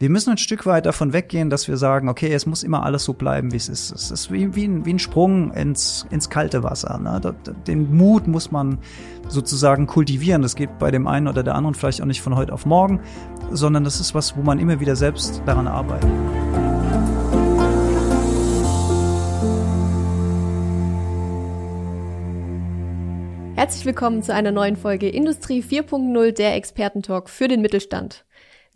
wir müssen ein Stück weit davon weggehen, dass wir sagen, okay, es muss immer alles so bleiben, wie es ist. Es ist wie, wie, ein, wie ein Sprung ins, ins kalte Wasser. Ne? Den Mut muss man sozusagen kultivieren. Das geht bei dem einen oder der anderen vielleicht auch nicht von heute auf morgen, sondern das ist was, wo man immer wieder selbst daran arbeitet. Herzlich willkommen zu einer neuen Folge Industrie 4.0, der Expertentalk für den Mittelstand.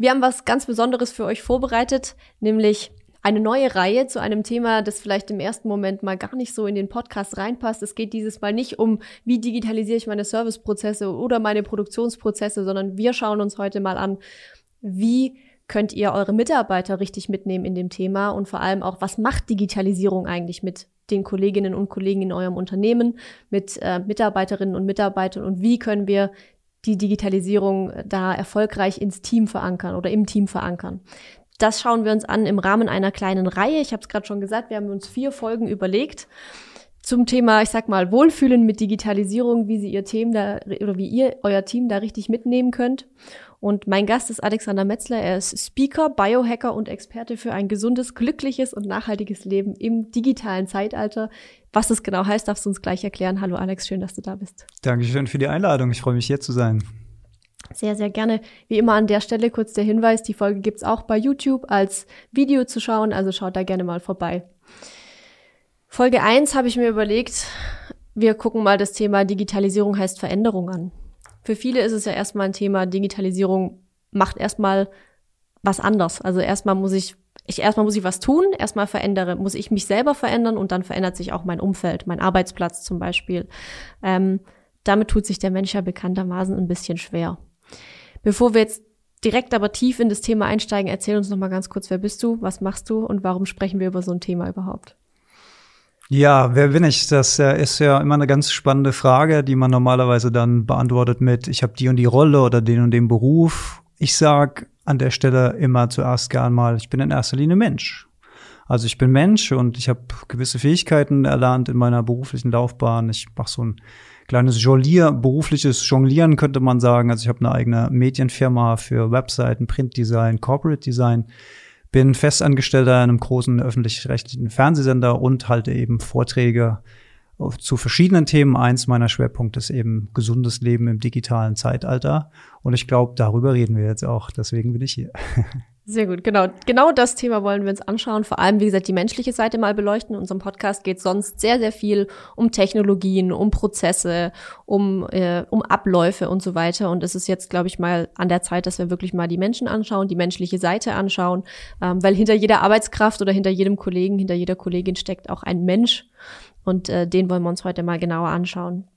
Wir haben was ganz Besonderes für euch vorbereitet, nämlich eine neue Reihe zu einem Thema, das vielleicht im ersten Moment mal gar nicht so in den Podcast reinpasst. Es geht dieses Mal nicht um, wie digitalisiere ich meine Serviceprozesse oder meine Produktionsprozesse, sondern wir schauen uns heute mal an, wie könnt ihr eure Mitarbeiter richtig mitnehmen in dem Thema und vor allem auch, was macht Digitalisierung eigentlich mit den Kolleginnen und Kollegen in eurem Unternehmen, mit äh, Mitarbeiterinnen und Mitarbeitern und wie können wir die Digitalisierung da erfolgreich ins Team verankern oder im Team verankern. Das schauen wir uns an im Rahmen einer kleinen Reihe. Ich habe es gerade schon gesagt, wir haben uns vier Folgen überlegt zum Thema, ich sag mal, Wohlfühlen mit Digitalisierung, wie Sie Ihr Team da oder wie ihr euer Team da richtig mitnehmen könnt. Und mein Gast ist Alexander Metzler. Er ist Speaker, Biohacker und Experte für ein gesundes, glückliches und nachhaltiges Leben im digitalen Zeitalter. Was das genau heißt, darfst du uns gleich erklären. Hallo Alex, schön, dass du da bist. Dankeschön für die Einladung. Ich freue mich hier zu sein. Sehr, sehr gerne. Wie immer an der Stelle kurz der Hinweis, die Folge gibt's auch bei YouTube als Video zu schauen, also schaut da gerne mal vorbei. Folge 1 habe ich mir überlegt, wir gucken mal das Thema Digitalisierung heißt Veränderung an. Für viele ist es ja erstmal ein Thema, Digitalisierung macht erstmal was anders. Also erstmal muss ich, ich erstmal muss ich was tun, erstmal verändere, muss ich mich selber verändern und dann verändert sich auch mein Umfeld, mein Arbeitsplatz zum Beispiel. Ähm, damit tut sich der Mensch ja bekanntermaßen ein bisschen schwer. Bevor wir jetzt direkt aber tief in das Thema einsteigen, erzähl uns noch mal ganz kurz, wer bist du, was machst du und warum sprechen wir über so ein Thema überhaupt? Ja, wer bin ich? Das äh, ist ja immer eine ganz spannende Frage, die man normalerweise dann beantwortet mit, ich habe die und die Rolle oder den und den Beruf. Ich sag an der Stelle immer zuerst gern mal, ich bin in erster Linie Mensch. Also ich bin Mensch und ich habe gewisse Fähigkeiten erlernt in meiner beruflichen Laufbahn. Ich mache so ein kleines Jonglier, berufliches Jonglieren könnte man sagen. Also ich habe eine eigene Medienfirma für Webseiten, Printdesign, Corporate Design bin Festangestellter in einem großen öffentlich-rechtlichen Fernsehsender und halte eben Vorträge zu verschiedenen Themen. Eins meiner Schwerpunkte ist eben gesundes Leben im digitalen Zeitalter. Und ich glaube, darüber reden wir jetzt auch. Deswegen bin ich hier. Sehr gut, genau. Genau das Thema wollen wir uns anschauen. Vor allem, wie gesagt, die menschliche Seite mal beleuchten. In unserem Podcast geht sonst sehr, sehr viel um Technologien, um Prozesse, um, äh, um Abläufe und so weiter. Und es ist jetzt, glaube ich, mal an der Zeit, dass wir wirklich mal die Menschen anschauen, die menschliche Seite anschauen. Ähm, weil hinter jeder Arbeitskraft oder hinter jedem Kollegen, hinter jeder Kollegin steckt auch ein Mensch. Und äh, den wollen wir uns heute mal genauer anschauen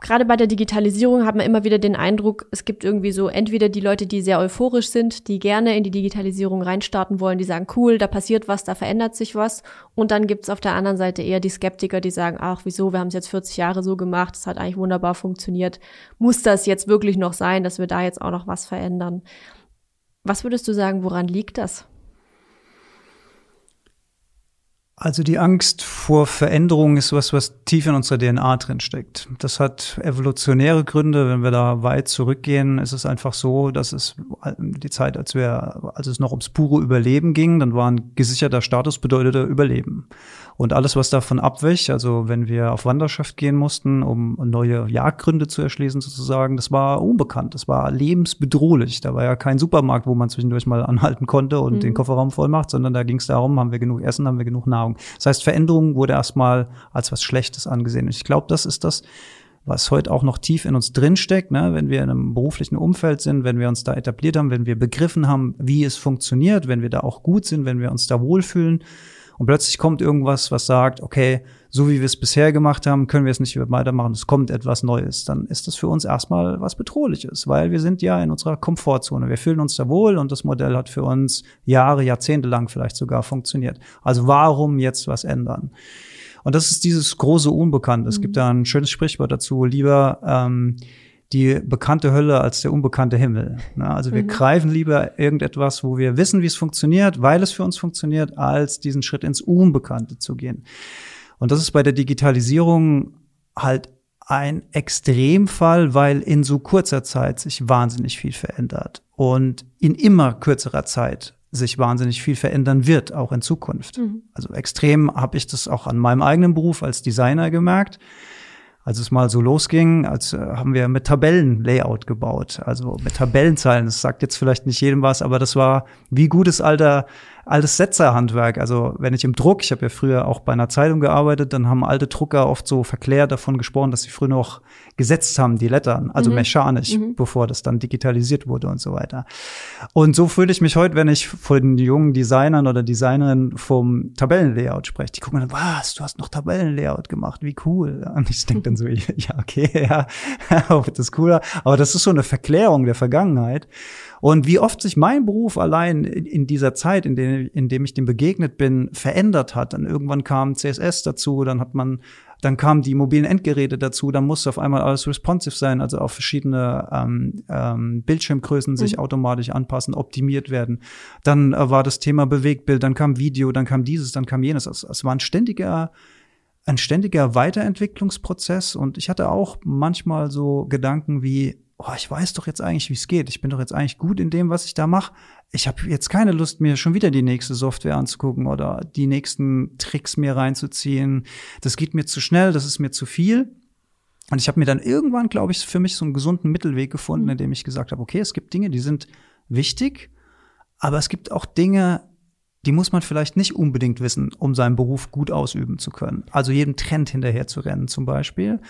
gerade bei der Digitalisierung hat man immer wieder den Eindruck, es gibt irgendwie so entweder die Leute, die sehr euphorisch sind, die gerne in die Digitalisierung reinstarten wollen, die sagen, cool, da passiert was, da verändert sich was. Und dann gibt's auf der anderen Seite eher die Skeptiker, die sagen, ach, wieso, wir haben es jetzt 40 Jahre so gemacht, es hat eigentlich wunderbar funktioniert. Muss das jetzt wirklich noch sein, dass wir da jetzt auch noch was verändern? Was würdest du sagen, woran liegt das? Also die Angst vor Veränderung ist was, was tief in unserer DNA drin steckt. Das hat evolutionäre Gründe. Wenn wir da weit zurückgehen, ist es einfach so, dass es die Zeit, als wir, als es noch ums pure Überleben ging, dann war ein gesicherter Status bedeutete Überleben. Und alles, was davon abwich, also wenn wir auf Wanderschaft gehen mussten, um neue Jagdgründe zu erschließen sozusagen, das war unbekannt. Das war lebensbedrohlich. Da war ja kein Supermarkt, wo man zwischendurch mal anhalten konnte und mhm. den Kofferraum voll macht, sondern da ging es darum, haben wir genug Essen, haben wir genug Nahrung. Das heißt, Veränderung wurde erstmal als was Schlechtes angesehen. Und ich glaube, das ist das, was heute auch noch tief in uns drinsteckt, ne? wenn wir in einem beruflichen Umfeld sind, wenn wir uns da etabliert haben, wenn wir begriffen haben, wie es funktioniert, wenn wir da auch gut sind, wenn wir uns da wohlfühlen und plötzlich kommt irgendwas, was sagt, okay, so wie wir es bisher gemacht haben, können wir es nicht weitermachen, es kommt etwas Neues, dann ist das für uns erstmal was Bedrohliches, weil wir sind ja in unserer Komfortzone. Wir fühlen uns da wohl und das Modell hat für uns Jahre, Jahrzehnte lang vielleicht sogar funktioniert. Also warum jetzt was ändern? Und das ist dieses große Unbekannte. Es gibt mhm. da ein schönes Sprichwort dazu, lieber ähm, die bekannte Hölle als der unbekannte Himmel. Also wir mhm. greifen lieber irgendetwas, wo wir wissen, wie es funktioniert, weil es für uns funktioniert, als diesen Schritt ins Unbekannte zu gehen. Und das ist bei der Digitalisierung halt ein Extremfall, weil in so kurzer Zeit sich wahnsinnig viel verändert und in immer kürzerer Zeit sich wahnsinnig viel verändern wird, auch in Zukunft. Mhm. Also extrem habe ich das auch an meinem eigenen Beruf als Designer gemerkt als es mal so losging, als äh, haben wir mit Tabellenlayout gebaut, also mit Tabellenzeilen. Das sagt jetzt vielleicht nicht jedem was, aber das war wie gutes alter altes Setzerhandwerk. Also wenn ich im Druck, ich habe ja früher auch bei einer Zeitung gearbeitet, dann haben alte Drucker oft so verklärt davon gesprochen, dass sie früher noch gesetzt haben, die Lettern, also mhm. mechanisch, mhm. bevor das dann digitalisiert wurde und so weiter. Und so fühle ich mich heute, wenn ich vor den jungen Designern oder Designerinnen vom Tabellenlayout spreche. Die gucken dann, was, du hast noch Tabellenlayout gemacht, wie cool. Und ich denke dann so, ja, okay, ja, das ist cooler. Aber das ist so eine Verklärung der Vergangenheit. Und wie oft sich mein Beruf allein in dieser Zeit, in, dem, in dem ich dem begegnet bin, verändert hat. Dann irgendwann kam CSS dazu, dann hat man, dann kamen die mobilen Endgeräte dazu, dann musste auf einmal alles responsive sein, also auf verschiedene ähm, ähm, Bildschirmgrößen sich mhm. automatisch anpassen, optimiert werden. Dann äh, war das Thema Bewegtbild, dann kam Video, dann kam dieses, dann kam jenes. Es, es war ein ständiger ein ständiger Weiterentwicklungsprozess und ich hatte auch manchmal so Gedanken wie, oh, ich weiß doch jetzt eigentlich, wie es geht. Ich bin doch jetzt eigentlich gut in dem, was ich da mache. Ich habe jetzt keine Lust, mir schon wieder die nächste Software anzugucken oder die nächsten Tricks mir reinzuziehen. Das geht mir zu schnell, das ist mir zu viel. Und ich habe mir dann irgendwann, glaube ich, für mich so einen gesunden Mittelweg gefunden, mhm. in dem ich gesagt habe, okay, es gibt Dinge, die sind wichtig, aber es gibt auch Dinge, die muss man vielleicht nicht unbedingt wissen, um seinen Beruf gut ausüben zu können. Also jedem Trend hinterher zu rennen zum Beispiel.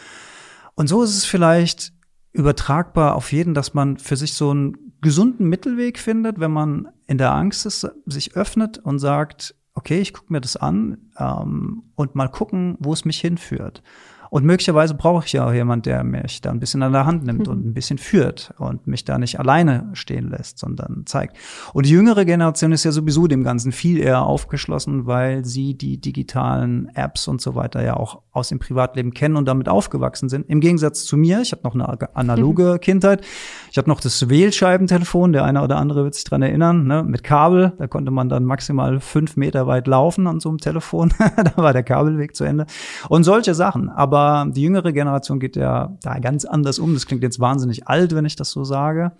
Und so ist es vielleicht übertragbar auf jeden, dass man für sich so einen gesunden Mittelweg findet, wenn man in der Angst ist, sich öffnet und sagt, okay, ich gucke mir das an ähm, und mal gucken, wo es mich hinführt. Und möglicherweise brauche ich ja auch jemand, der mich da ein bisschen an der Hand nimmt mhm. und ein bisschen führt und mich da nicht alleine stehen lässt, sondern zeigt. Und die jüngere Generation ist ja sowieso dem Ganzen viel eher aufgeschlossen, weil sie die digitalen Apps und so weiter ja auch aus dem Privatleben kennen und damit aufgewachsen sind. Im Gegensatz zu mir, ich habe noch eine analoge mhm. Kindheit. Ich habe noch das Wählscheibentelefon, der eine oder andere wird sich dran erinnern, ne, mit Kabel. Da konnte man dann maximal fünf Meter weit laufen an so einem Telefon. da war der Kabelweg zu Ende. Und solche Sachen. Aber aber die jüngere Generation geht ja da ganz anders um. Das klingt jetzt wahnsinnig alt, wenn ich das so sage.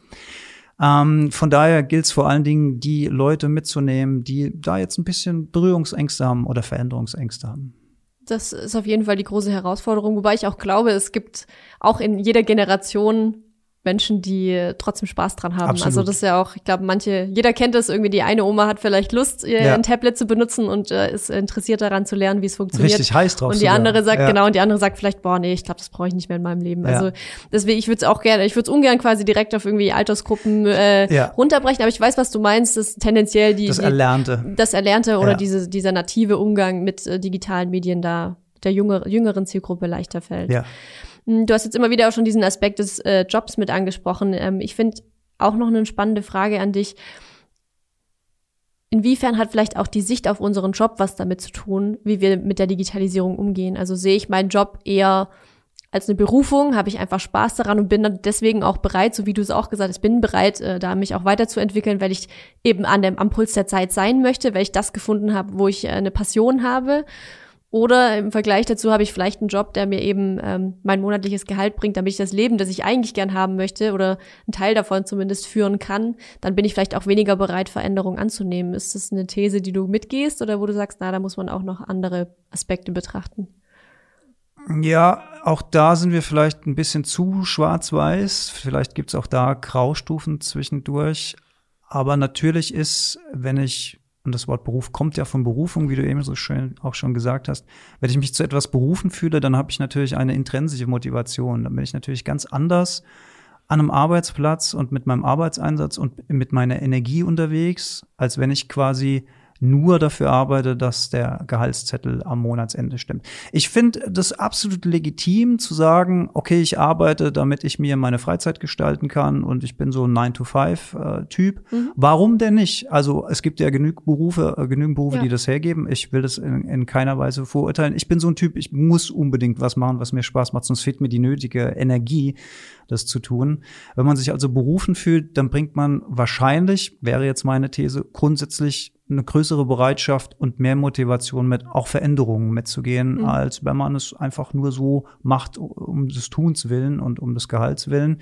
Ähm, von daher gilt es vor allen Dingen, die Leute mitzunehmen, die da jetzt ein bisschen Berührungsängste haben oder Veränderungsängste haben. Das ist auf jeden Fall die große Herausforderung, wobei ich auch glaube, es gibt auch in jeder Generation Menschen, die trotzdem Spaß dran haben. Also Absolut. Also das ist ja auch, ich glaube, manche, jeder kennt das irgendwie, die eine Oma hat vielleicht Lust, ihr ja. ein Tablet zu benutzen und äh, ist interessiert daran zu lernen, wie es funktioniert. Richtig heiß drauf. Und die sogar. andere sagt, ja. genau, und die andere sagt vielleicht, boah, nee, ich glaube, das brauche ich nicht mehr in meinem Leben. Ja. Also deswegen, ich würde es auch gerne, ich würde es ungern quasi direkt auf irgendwie Altersgruppen äh, runterbrechen, aber ich weiß, was du meinst, dass tendenziell die das Erlernte. Die, das Erlernte oder diese, dieser native Umgang mit äh, digitalen Medien da der jüngere, jüngeren Zielgruppe leichter fällt. Ja. Hm, du hast jetzt immer wieder auch schon diesen Aspekt des äh, Jobs mit angesprochen. Ähm, ich finde auch noch eine spannende Frage an dich. Inwiefern hat vielleicht auch die Sicht auf unseren Job was damit zu tun, wie wir mit der Digitalisierung umgehen? Also sehe ich meinen Job eher als eine Berufung, habe ich einfach Spaß daran und bin dann deswegen auch bereit, so wie du es auch gesagt hast, bin bereit, äh, da mich auch weiterzuentwickeln, weil ich eben an dem am Puls der Zeit sein möchte, weil ich das gefunden habe, wo ich äh, eine Passion habe. Oder im Vergleich dazu habe ich vielleicht einen Job, der mir eben ähm, mein monatliches Gehalt bringt, damit ich das Leben, das ich eigentlich gern haben möchte oder einen Teil davon zumindest führen kann. Dann bin ich vielleicht auch weniger bereit, Veränderungen anzunehmen. Ist das eine These, die du mitgehst oder wo du sagst, na, da muss man auch noch andere Aspekte betrachten? Ja, auch da sind wir vielleicht ein bisschen zu schwarz-weiß. Vielleicht gibt es auch da Graustufen zwischendurch. Aber natürlich ist, wenn ich und das Wort Beruf kommt ja von Berufung, wie du eben so schön auch schon gesagt hast. Wenn ich mich zu etwas berufen fühle, dann habe ich natürlich eine intrinsische Motivation. Dann bin ich natürlich ganz anders an einem Arbeitsplatz und mit meinem Arbeitseinsatz und mit meiner Energie unterwegs, als wenn ich quasi nur dafür arbeite, dass der Gehaltszettel am Monatsende stimmt. Ich finde das absolut legitim zu sagen, okay, ich arbeite, damit ich mir meine Freizeit gestalten kann und ich bin so ein 9-to-5-Typ. Äh, mhm. Warum denn nicht? Also es gibt ja genügend Berufe, äh, genügend Berufe, ja. die das hergeben. Ich will das in, in keiner Weise verurteilen. Ich bin so ein Typ, ich muss unbedingt was machen, was mir Spaß macht, sonst fehlt mir die nötige Energie, das zu tun. Wenn man sich also berufen fühlt, dann bringt man wahrscheinlich, wäre jetzt meine These, grundsätzlich eine größere Bereitschaft und mehr Motivation mit auch Veränderungen mitzugehen, mhm. als wenn man es einfach nur so macht um des Tuns willen und um des Gehalts willen.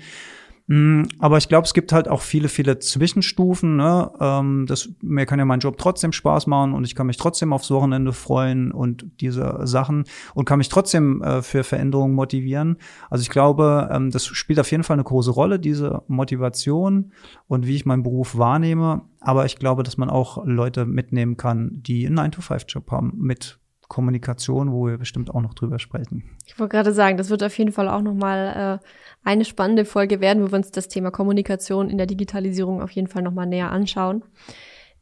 Mm, aber ich glaube, es gibt halt auch viele, viele Zwischenstufen. Ne? Ähm, das, mir kann ja mein Job trotzdem Spaß machen und ich kann mich trotzdem aufs Wochenende freuen und diese Sachen und kann mich trotzdem äh, für Veränderungen motivieren. Also ich glaube, ähm, das spielt auf jeden Fall eine große Rolle, diese Motivation und wie ich meinen Beruf wahrnehme. Aber ich glaube, dass man auch Leute mitnehmen kann, die einen 9-to-5-Job haben mit Kommunikation, wo wir bestimmt auch noch drüber sprechen. Ich wollte gerade sagen, das wird auf jeden Fall auch noch mal äh, eine spannende Folge werden, wo wir uns das Thema Kommunikation in der Digitalisierung auf jeden Fall noch mal näher anschauen.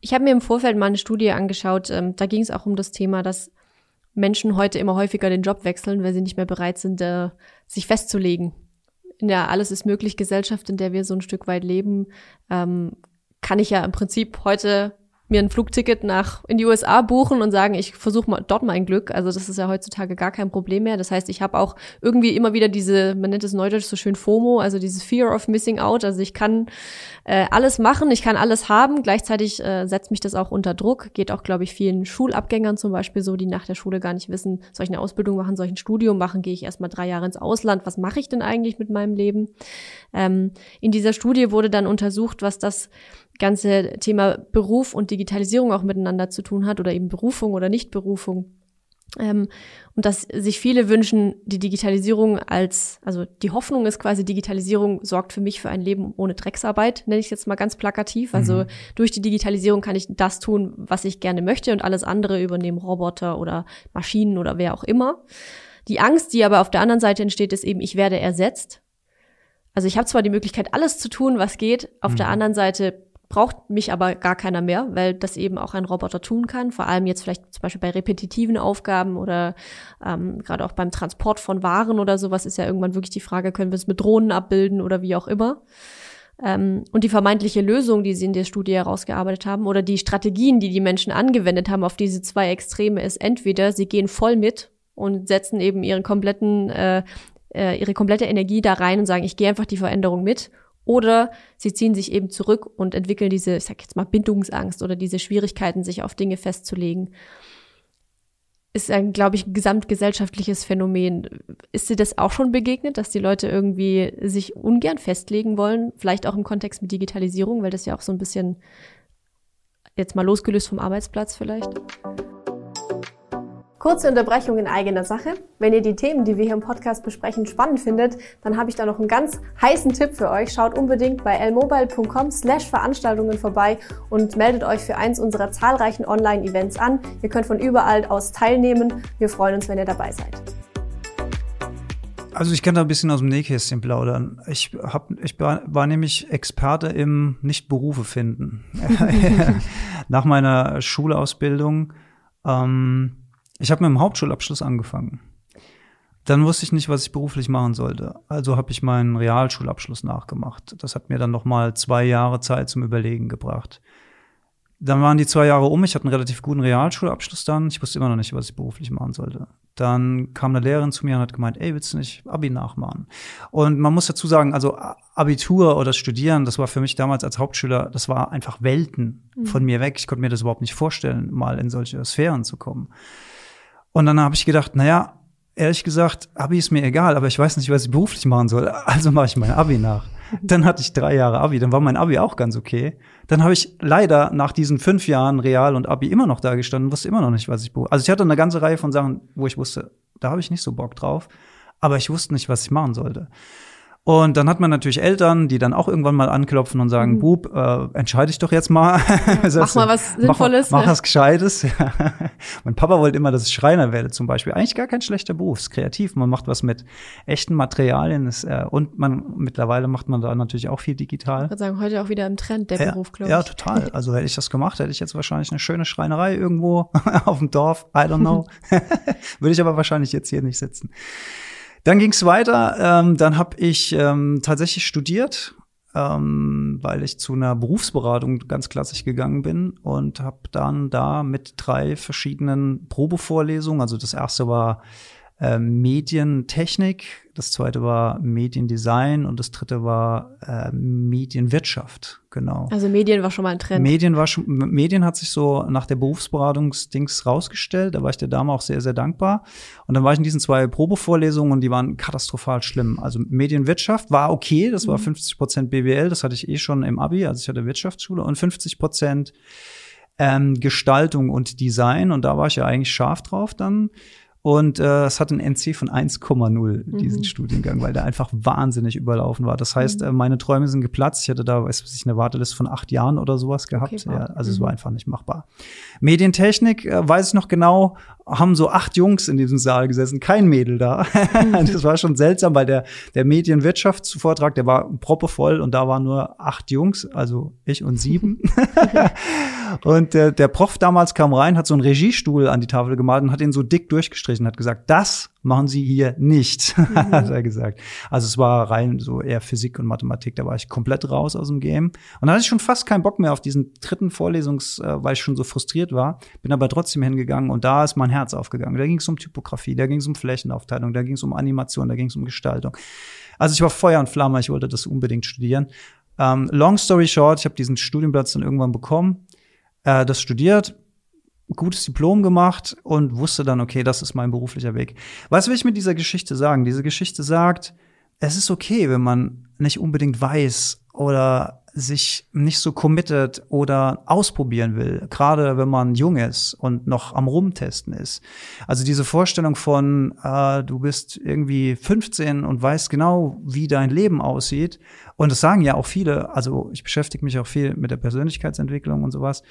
Ich habe mir im Vorfeld mal eine Studie angeschaut, ähm, da ging es auch um das Thema, dass Menschen heute immer häufiger den Job wechseln, weil sie nicht mehr bereit sind, äh, sich festzulegen. In der Alles ist möglich Gesellschaft, in der wir so ein Stück weit leben, ähm, kann ich ja im Prinzip heute mir ein Flugticket nach in die USA buchen und sagen, ich versuche mal dort mein Glück. Also das ist ja heutzutage gar kein Problem mehr. Das heißt, ich habe auch irgendwie immer wieder diese, man nennt es neudeutsch so schön FOMO, also dieses Fear of Missing Out. Also ich kann äh, alles machen, ich kann alles haben. Gleichzeitig äh, setzt mich das auch unter Druck. Geht auch, glaube ich, vielen Schulabgängern zum Beispiel so, die nach der Schule gar nicht wissen, soll ich eine Ausbildung machen, soll ich ein Studium machen, gehe ich erstmal drei Jahre ins Ausland. Was mache ich denn eigentlich mit meinem Leben? Ähm, in dieser Studie wurde dann untersucht, was das ganze Thema Beruf und Digitalisierung auch miteinander zu tun hat oder eben Berufung oder Nichtberufung. Ähm, und dass sich viele wünschen, die Digitalisierung als, also die Hoffnung ist quasi, Digitalisierung sorgt für mich für ein Leben ohne Drecksarbeit, nenne ich jetzt mal ganz plakativ. Also mhm. durch die Digitalisierung kann ich das tun, was ich gerne möchte und alles andere übernehmen Roboter oder Maschinen oder wer auch immer. Die Angst, die aber auf der anderen Seite entsteht, ist eben, ich werde ersetzt. Also ich habe zwar die Möglichkeit, alles zu tun, was geht, auf mhm. der anderen Seite braucht mich aber gar keiner mehr, weil das eben auch ein Roboter tun kann. Vor allem jetzt vielleicht zum Beispiel bei repetitiven Aufgaben oder ähm, gerade auch beim Transport von Waren oder sowas ist ja irgendwann wirklich die Frage, können wir es mit Drohnen abbilden oder wie auch immer. Ähm, und die vermeintliche Lösung, die sie in der Studie herausgearbeitet haben oder die Strategien, die die Menschen angewendet haben auf diese zwei Extreme, ist entweder sie gehen voll mit und setzen eben ihren kompletten äh, äh ihre komplette Energie da rein und sagen, ich gehe einfach die Veränderung mit oder sie ziehen sich eben zurück und entwickeln diese, ich sag jetzt mal, Bindungsangst oder diese Schwierigkeiten, sich auf Dinge festzulegen. Ist ein, glaube ich, gesamtgesellschaftliches Phänomen. Ist dir das auch schon begegnet, dass die Leute irgendwie sich ungern festlegen wollen? Vielleicht auch im Kontext mit Digitalisierung, weil das ja auch so ein bisschen jetzt mal losgelöst vom Arbeitsplatz vielleicht? Kurze Unterbrechung in eigener Sache. Wenn ihr die Themen, die wir hier im Podcast besprechen, spannend findet, dann habe ich da noch einen ganz heißen Tipp für euch. Schaut unbedingt bei lmobile.com slash Veranstaltungen vorbei und meldet euch für eins unserer zahlreichen Online-Events an. Ihr könnt von überall aus teilnehmen. Wir freuen uns, wenn ihr dabei seid. Also ich kann da ein bisschen aus dem Nähkästchen plaudern. Ich, hab, ich war, war nämlich Experte im Nicht-Berufe finden. Nach meiner Schulausbildung ähm, ich habe mit dem Hauptschulabschluss angefangen. Dann wusste ich nicht, was ich beruflich machen sollte. Also habe ich meinen Realschulabschluss nachgemacht. Das hat mir dann noch mal zwei Jahre Zeit zum Überlegen gebracht. Dann waren die zwei Jahre um. Ich hatte einen relativ guten Realschulabschluss dann. Ich wusste immer noch nicht, was ich beruflich machen sollte. Dann kam eine Lehrerin zu mir und hat gemeint, ey, willst du nicht Abi nachmachen? Und man muss dazu sagen, also Abitur oder Studieren, das war für mich damals als Hauptschüler, das war einfach Welten mhm. von mir weg. Ich konnte mir das überhaupt nicht vorstellen, mal in solche Sphären zu kommen. Und dann habe ich gedacht, naja, ehrlich gesagt, Abi ist mir egal, aber ich weiß nicht, was ich beruflich machen soll. Also mache ich mein Abi nach. Dann hatte ich drei Jahre Abi, dann war mein Abi auch ganz okay. Dann habe ich leider nach diesen fünf Jahren Real und Abi immer noch da gestanden, wusste immer noch nicht, was ich beruflich. Also ich hatte eine ganze Reihe von Sachen, wo ich wusste, da habe ich nicht so Bock drauf, aber ich wusste nicht, was ich machen sollte. Und dann hat man natürlich Eltern, die dann auch irgendwann mal anklopfen und sagen, mhm. Bub, äh, entscheide ich doch jetzt mal. Ja, mach mal was Sinnvolles. Mach, mach was Gescheites. mein Papa wollte immer, dass ich Schreiner werde zum Beispiel. Eigentlich gar kein schlechter Beruf, ist kreativ. Man macht was mit echten Materialien ist, äh, und man mittlerweile macht man da natürlich auch viel digital. Ich würde sagen, heute auch wieder im Trend, der ja, Beruf, glaube ich. Ja, total. Also hätte ich das gemacht, hätte ich jetzt wahrscheinlich eine schöne Schreinerei irgendwo auf dem Dorf. I don't know. würde ich aber wahrscheinlich jetzt hier nicht sitzen. Dann ging es weiter. Ähm, dann habe ich ähm, tatsächlich studiert, ähm, weil ich zu einer Berufsberatung ganz klassisch gegangen bin und habe dann da mit drei verschiedenen Probevorlesungen, also das erste war äh, Medientechnik, das zweite war Mediendesign und das dritte war äh, Medienwirtschaft, genau. Also Medien war schon mal ein Trend. Medien war schon, Medien hat sich so nach der Berufsberatungsdings rausgestellt, da war ich der Dame auch sehr, sehr dankbar. Und dann war ich in diesen zwei Probevorlesungen und die waren katastrophal schlimm. Also Medienwirtschaft war okay, das war 50 mhm. Prozent BWL, das hatte ich eh schon im Abi, also ich hatte Wirtschaftsschule und 50 Prozent ähm, Gestaltung und Design und da war ich ja eigentlich scharf drauf dann. Und äh, es hat ein NC von 1,0, diesen mhm. Studiengang, weil der einfach wahnsinnig überlaufen war. Das heißt, mhm. äh, meine Träume sind geplatzt. Ich hatte da, weiß ich, eine Warteliste von acht Jahren oder sowas gehabt. Okay, ja, also mhm. es war einfach nicht machbar. Medientechnik, äh, weiß ich noch genau, haben so acht Jungs in diesem Saal gesessen, kein Mädel da. Mhm. das war schon seltsam, weil der, der Medienwirtschaftsvortrag, der war proppevoll und da waren nur acht Jungs, also ich und sieben. und der, der Prof damals kam rein, hat so einen Regiestuhl an die Tafel gemalt und hat ihn so dick durchgestrichen gestrichen, hat gesagt, das machen Sie hier nicht, mhm. hat er gesagt. Also es war rein so eher Physik und Mathematik, da war ich komplett raus aus dem Game. Und da hatte ich schon fast keinen Bock mehr auf diesen dritten Vorlesungs, äh, weil ich schon so frustriert war, bin aber trotzdem hingegangen und da ist mein Herz aufgegangen. Da ging es um Typografie, da ging es um Flächenaufteilung, da ging es um Animation, da ging es um Gestaltung. Also ich war Feuer und Flamme, ich wollte das unbedingt studieren. Ähm, long story short, ich habe diesen Studienplatz dann irgendwann bekommen, äh, das studiert, gutes Diplom gemacht und wusste dann, okay, das ist mein beruflicher Weg. Was will ich mit dieser Geschichte sagen? Diese Geschichte sagt, es ist okay, wenn man nicht unbedingt weiß oder sich nicht so committed oder ausprobieren will, gerade wenn man jung ist und noch am Rumtesten ist. Also diese Vorstellung von, äh, du bist irgendwie 15 und weißt genau, wie dein Leben aussieht. Und das sagen ja auch viele, also ich beschäftige mich auch viel mit der Persönlichkeitsentwicklung und sowas.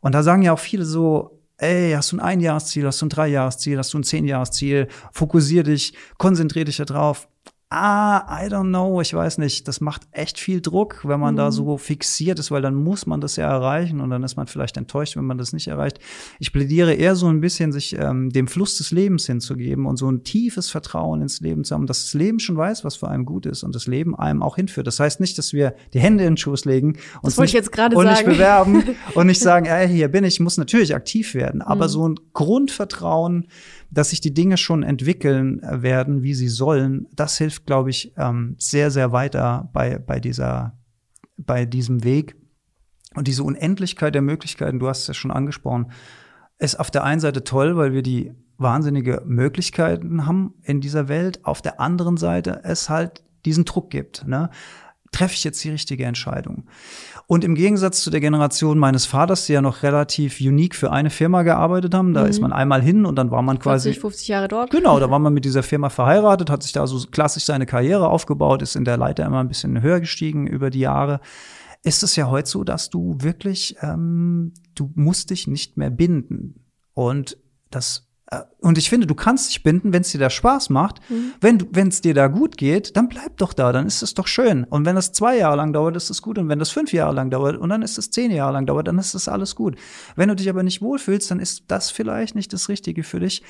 Und da sagen ja auch viele so, ey, hast du ein Einjahresziel, hast du ein Dreijahresziel, hast du ein Zehnjahresziel, fokussier dich, konzentrier dich da drauf ah, I don't know, ich weiß nicht, das macht echt viel Druck, wenn man mhm. da so fixiert ist, weil dann muss man das ja erreichen und dann ist man vielleicht enttäuscht, wenn man das nicht erreicht. Ich plädiere eher so ein bisschen, sich ähm, dem Fluss des Lebens hinzugeben und so ein tiefes Vertrauen ins Leben zu haben, dass das Leben schon weiß, was für einem gut ist und das Leben einem auch hinführt. Das heißt nicht, dass wir die Hände in den Schoß legen und, nicht, und sagen. nicht bewerben und nicht sagen, ey, hier bin ich, muss natürlich aktiv werden, aber mhm. so ein Grundvertrauen, dass sich die Dinge schon entwickeln werden, wie sie sollen, das hilft, glaube ich, ähm, sehr, sehr weiter bei, bei dieser, bei diesem Weg. Und diese Unendlichkeit der Möglichkeiten, du hast es ja schon angesprochen, ist auf der einen Seite toll, weil wir die wahnsinnige Möglichkeiten haben in dieser Welt. Auf der anderen Seite es halt diesen Druck gibt. Ne? treffe ich jetzt die richtige Entscheidung? Und im Gegensatz zu der Generation meines Vaters, die ja noch relativ unique für eine Firma gearbeitet haben, da mhm. ist man einmal hin und dann war man quasi 40, 50 Jahre dort. Genau, da war man mit dieser Firma verheiratet, hat sich da so klassisch seine Karriere aufgebaut, ist in der Leiter immer ein bisschen höher gestiegen über die Jahre. Ist es ja heute so, dass du wirklich, ähm, du musst dich nicht mehr binden. Und das und ich finde, du kannst dich binden, wenn es dir da Spaß macht. Mhm. Wenn es dir da gut geht, dann bleib doch da, dann ist es doch schön. Und wenn das zwei Jahre lang dauert, ist es gut. Und wenn das fünf Jahre lang dauert und dann ist es zehn Jahre lang dauert, dann ist es alles gut. Wenn du dich aber nicht wohlfühlst, dann ist das vielleicht nicht das Richtige für dich.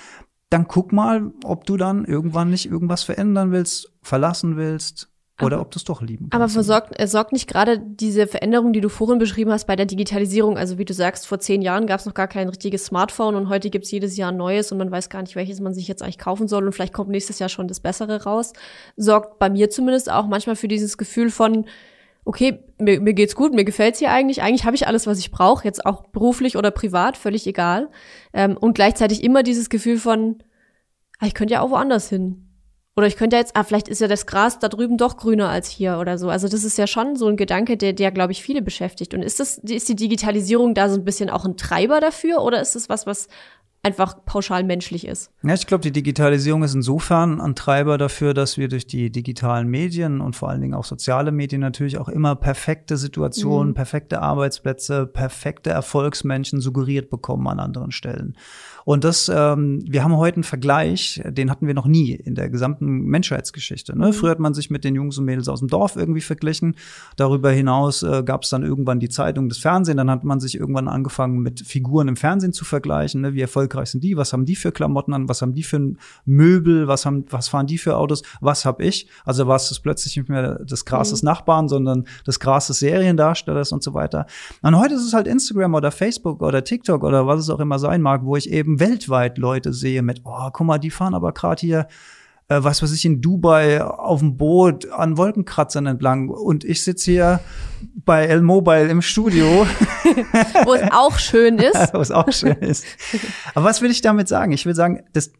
Dann guck mal, ob du dann irgendwann nicht irgendwas verändern willst, verlassen willst, oder ob du es doch lieben kannst. Aber versorgt, er sorgt nicht gerade diese Veränderung, die du vorhin beschrieben hast bei der Digitalisierung. Also wie du sagst, vor zehn Jahren gab es noch gar kein richtiges Smartphone und heute gibt es jedes Jahr ein neues und man weiß gar nicht, welches man sich jetzt eigentlich kaufen soll und vielleicht kommt nächstes Jahr schon das Bessere raus. Sorgt bei mir zumindest auch manchmal für dieses Gefühl von, okay, mir, mir geht's gut, mir gefällt's hier eigentlich. Eigentlich habe ich alles, was ich brauche, jetzt auch beruflich oder privat, völlig egal. Ähm, und gleichzeitig immer dieses Gefühl von, ah, ich könnte ja auch woanders hin. Oder ich könnte jetzt, ah, vielleicht ist ja das Gras da drüben doch grüner als hier oder so. Also das ist ja schon so ein Gedanke, der, der glaube ich, viele beschäftigt. Und ist das, ist die Digitalisierung da so ein bisschen auch ein Treiber dafür oder ist es was, was einfach pauschal menschlich ist. Ja, ich glaube, die Digitalisierung ist insofern ein Treiber dafür, dass wir durch die digitalen Medien und vor allen Dingen auch soziale Medien natürlich auch immer perfekte Situationen, mhm. perfekte Arbeitsplätze, perfekte Erfolgsmenschen suggeriert bekommen an anderen Stellen. Und das, ähm, wir haben heute einen Vergleich, den hatten wir noch nie in der gesamten Menschheitsgeschichte. Ne? Mhm. Früher hat man sich mit den Jungs und Mädels aus dem Dorf irgendwie verglichen. Darüber hinaus äh, gab es dann irgendwann die Zeitung, das Fernsehen. Dann hat man sich irgendwann angefangen, mit Figuren im Fernsehen zu vergleichen, ne? wie erfolgreich erfolgreich sind die, was haben die für Klamotten an, was haben die für Möbel, was haben, was fahren die für Autos, was habe ich? Also war es plötzlich nicht mehr das Gras des mhm. Nachbarn, sondern das Gras des Seriendarstellers und so weiter. Und heute ist es halt Instagram oder Facebook oder TikTok oder was es auch immer sein mag, wo ich eben weltweit Leute sehe mit, oh, guck mal, die fahren aber gerade hier äh, was weiß ich, in Dubai auf dem Boot an Wolkenkratzern entlang und ich sitze hier bei L-Mobile im Studio. Wo es auch schön ist. Wo es auch schön ist. Aber was will ich damit sagen? Ich will sagen, das,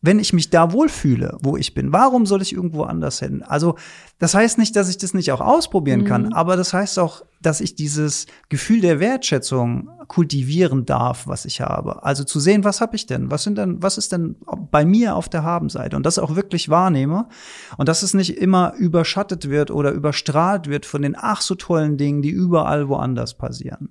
wenn ich mich da wohlfühle, wo ich bin, warum soll ich irgendwo anders hin? Also, das heißt nicht, dass ich das nicht auch ausprobieren mhm. kann, aber das heißt auch, dass ich dieses Gefühl der Wertschätzung kultivieren darf, was ich habe. Also zu sehen, was habe ich denn? Was sind denn, was ist denn bei mir auf der Habenseite? Und das auch wirklich wahrnehme und dass es nicht immer überschattet wird oder überstrahlt wird von den ach so tollen Dingen, die überall woanders passieren.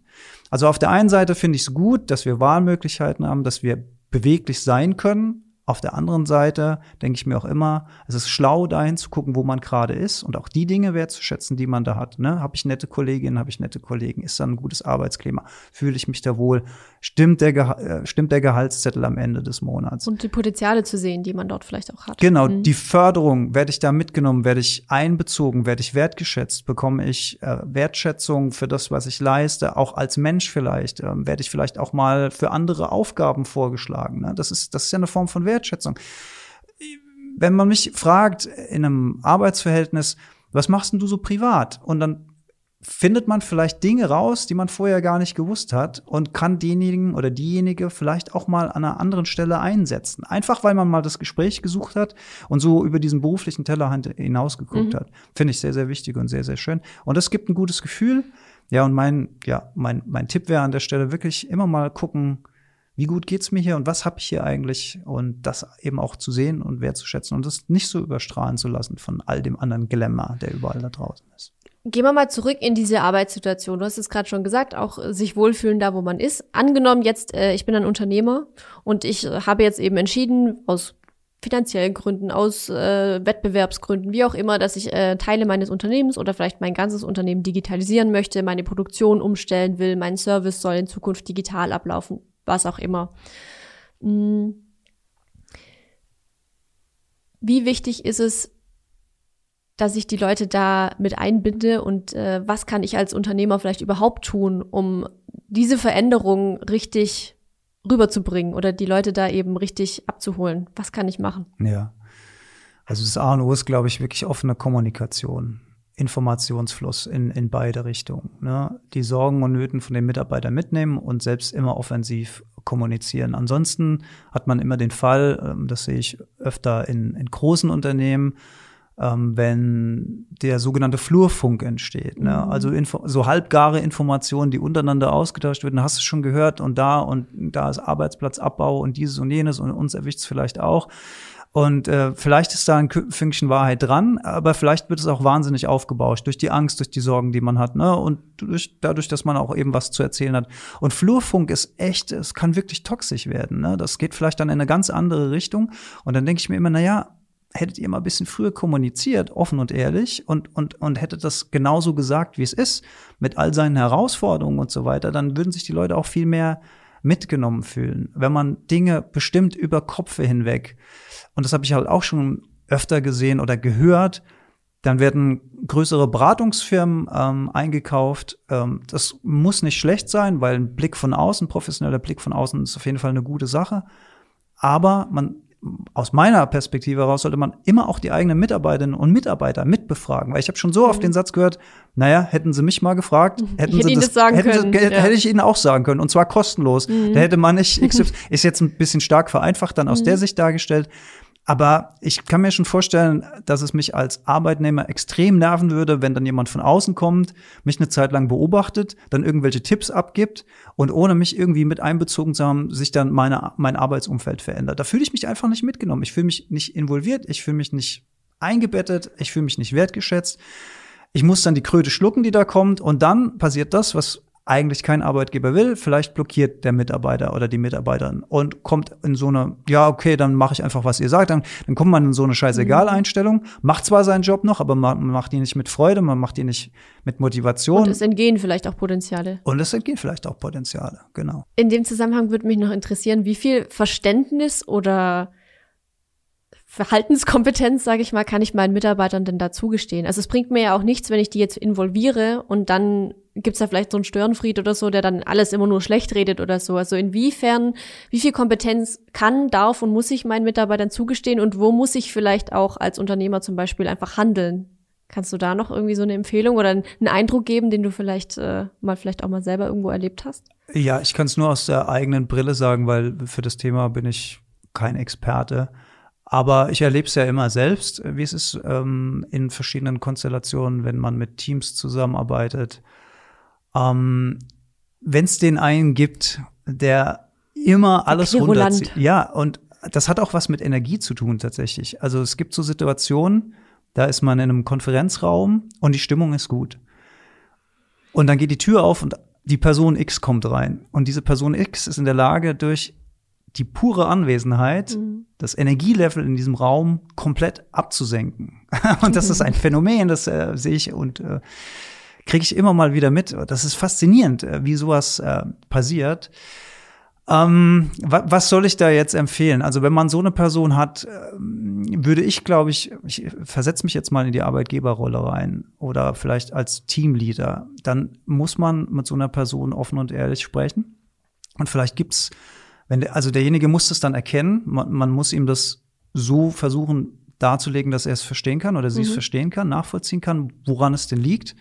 Also auf der einen Seite finde ich es gut, dass wir Wahlmöglichkeiten haben, dass wir beweglich sein können, auf der anderen Seite denke ich mir auch immer, es ist schlau, dahin zu gucken, wo man gerade ist und auch die Dinge wertzuschätzen, die man da hat. Ne? Habe ich nette Kolleginnen, habe ich nette Kollegen, ist da ein gutes Arbeitsklima, fühle ich mich da wohl, stimmt der, Geha äh, stimmt der Gehaltszettel am Ende des Monats. Und die Potenziale zu sehen, die man dort vielleicht auch hat. Genau, mhm. die Förderung, werde ich da mitgenommen, werde ich einbezogen, werde ich wertgeschätzt, bekomme ich äh, Wertschätzung für das, was ich leiste, auch als Mensch vielleicht, äh, werde ich vielleicht auch mal für andere Aufgaben vorgeschlagen. Ne? Das, ist, das ist ja eine Form von Wert Wertschätzung. Wenn man mich fragt in einem Arbeitsverhältnis, was machst denn du so privat? Und dann findet man vielleicht Dinge raus, die man vorher gar nicht gewusst hat und kann denjenigen oder diejenige vielleicht auch mal an einer anderen Stelle einsetzen. Einfach weil man mal das Gespräch gesucht hat und so über diesen beruflichen Tellerhand hinausgeguckt mhm. hat. Finde ich sehr, sehr wichtig und sehr, sehr schön. Und das gibt ein gutes Gefühl. Ja, und mein, ja, mein, mein Tipp wäre an der Stelle wirklich immer mal gucken, wie gut geht's mir hier und was habe ich hier eigentlich und das eben auch zu sehen und wertzuschätzen und das nicht so überstrahlen zu lassen von all dem anderen Glamour, der überall da draußen ist. Gehen wir mal zurück in diese Arbeitssituation. Du hast es gerade schon gesagt, auch sich wohlfühlen da, wo man ist. Angenommen jetzt, äh, ich bin ein Unternehmer und ich äh, habe jetzt eben entschieden, aus finanziellen Gründen, aus äh, Wettbewerbsgründen, wie auch immer, dass ich äh, Teile meines Unternehmens oder vielleicht mein ganzes Unternehmen digitalisieren möchte, meine Produktion umstellen will, mein Service soll in Zukunft digital ablaufen was auch immer. Hm. Wie wichtig ist es, dass ich die Leute da mit einbinde und äh, was kann ich als Unternehmer vielleicht überhaupt tun, um diese Veränderung richtig rüberzubringen oder die Leute da eben richtig abzuholen? Was kann ich machen? Ja. Also das A und O ist, glaube ich, wirklich offene Kommunikation. Informationsfluss in, in beide Richtungen. Ne? Die Sorgen und Nöten von den Mitarbeitern mitnehmen und selbst immer offensiv kommunizieren. Ansonsten hat man immer den Fall, ähm, das sehe ich öfter in, in großen Unternehmen, ähm, wenn der sogenannte Flurfunk entsteht. Ne? Mhm. Also info so halbgare Informationen, die untereinander ausgetauscht werden, hast du schon gehört und da und da ist Arbeitsplatzabbau und dieses und jenes und uns erwischt es vielleicht auch. Und äh, vielleicht ist da ein Fünkchen Wahrheit dran, aber vielleicht wird es auch wahnsinnig aufgebauscht durch die Angst, durch die Sorgen, die man hat, ne? Und durch, dadurch, dass man auch eben was zu erzählen hat. Und Flurfunk ist echt, es kann wirklich toxisch werden. Ne? Das geht vielleicht dann in eine ganz andere Richtung. Und dann denke ich mir immer, na ja, hättet ihr mal ein bisschen früher kommuniziert, offen und ehrlich, und, und, und hättet das genauso gesagt, wie es ist, mit all seinen Herausforderungen und so weiter, dann würden sich die Leute auch viel mehr mitgenommen fühlen. Wenn man Dinge bestimmt über Kopfe hinweg und das habe ich halt auch schon öfter gesehen oder gehört, dann werden größere Beratungsfirmen ähm, eingekauft. Ähm, das muss nicht schlecht sein, weil ein Blick von außen, professioneller Blick von außen ist auf jeden Fall eine gute Sache. Aber man, aus meiner Perspektive heraus sollte man immer auch die eigenen Mitarbeiterinnen und Mitarbeiter mitbefragen, weil ich habe schon so oft mhm. den Satz gehört, naja, hätten sie mich mal gefragt, hätten hätte sie das, das sagen hätten können. Sie, ja. hätte ich ihnen auch sagen können und zwar kostenlos. Mhm. Da hätte man nicht, ist jetzt ein bisschen stark vereinfacht dann aus mhm. der Sicht dargestellt. Aber ich kann mir schon vorstellen, dass es mich als Arbeitnehmer extrem nerven würde, wenn dann jemand von außen kommt, mich eine Zeit lang beobachtet, dann irgendwelche Tipps abgibt und ohne mich irgendwie mit einbezogen zu haben, sich dann meine, mein Arbeitsumfeld verändert. Da fühle ich mich einfach nicht mitgenommen. Ich fühle mich nicht involviert, ich fühle mich nicht eingebettet, ich fühle mich nicht wertgeschätzt. Ich muss dann die Kröte schlucken, die da kommt und dann passiert das, was eigentlich kein Arbeitgeber will, vielleicht blockiert der Mitarbeiter oder die Mitarbeiterin und kommt in so eine, ja, okay, dann mache ich einfach, was ihr sagt, dann, dann kommt man in so eine Scheißegal-Einstellung, macht zwar seinen Job noch, aber man macht ihn nicht mit Freude, man macht ihn nicht mit Motivation. Und es entgehen vielleicht auch Potenziale. Und es entgehen vielleicht auch Potenziale, genau. In dem Zusammenhang würde mich noch interessieren, wie viel Verständnis oder Verhaltenskompetenz, sage ich mal, kann ich meinen Mitarbeitern denn dazugestehen? Also es bringt mir ja auch nichts, wenn ich die jetzt involviere und dann gibt's da vielleicht so einen Störenfried oder so, der dann alles immer nur schlecht redet oder so. Also inwiefern, wie viel Kompetenz kann, darf und muss ich meinen Mitarbeitern zugestehen und wo muss ich vielleicht auch als Unternehmer zum Beispiel einfach handeln? Kannst du da noch irgendwie so eine Empfehlung oder einen Eindruck geben, den du vielleicht äh, mal vielleicht auch mal selber irgendwo erlebt hast? Ja, ich kann es nur aus der eigenen Brille sagen, weil für das Thema bin ich kein Experte. Aber ich erlebe es ja immer selbst, wie es ist ähm, in verschiedenen Konstellationen, wenn man mit Teams zusammenarbeitet. Ähm, wenn es den einen gibt, der immer alles runterzieht. Ja, und das hat auch was mit Energie zu tun tatsächlich. Also es gibt so Situationen, da ist man in einem Konferenzraum und die Stimmung ist gut. Und dann geht die Tür auf und die Person X kommt rein. Und diese Person X ist in der Lage, durch die pure Anwesenheit, mhm. das Energielevel in diesem Raum komplett abzusenken. und das ist ein Phänomen, das äh, sehe ich und äh, kriege ich immer mal wieder mit. Das ist faszinierend, äh, wie sowas äh, passiert. Ähm, was soll ich da jetzt empfehlen? Also wenn man so eine Person hat, ähm, würde ich, glaube ich, ich versetze mich jetzt mal in die Arbeitgeberrolle rein oder vielleicht als Teamleader, dann muss man mit so einer Person offen und ehrlich sprechen. Und vielleicht gibt's wenn der, also derjenige muss es dann erkennen, man, man muss ihm das so versuchen darzulegen, dass er es verstehen kann oder sie mhm. es verstehen kann, nachvollziehen kann, woran es denn liegt.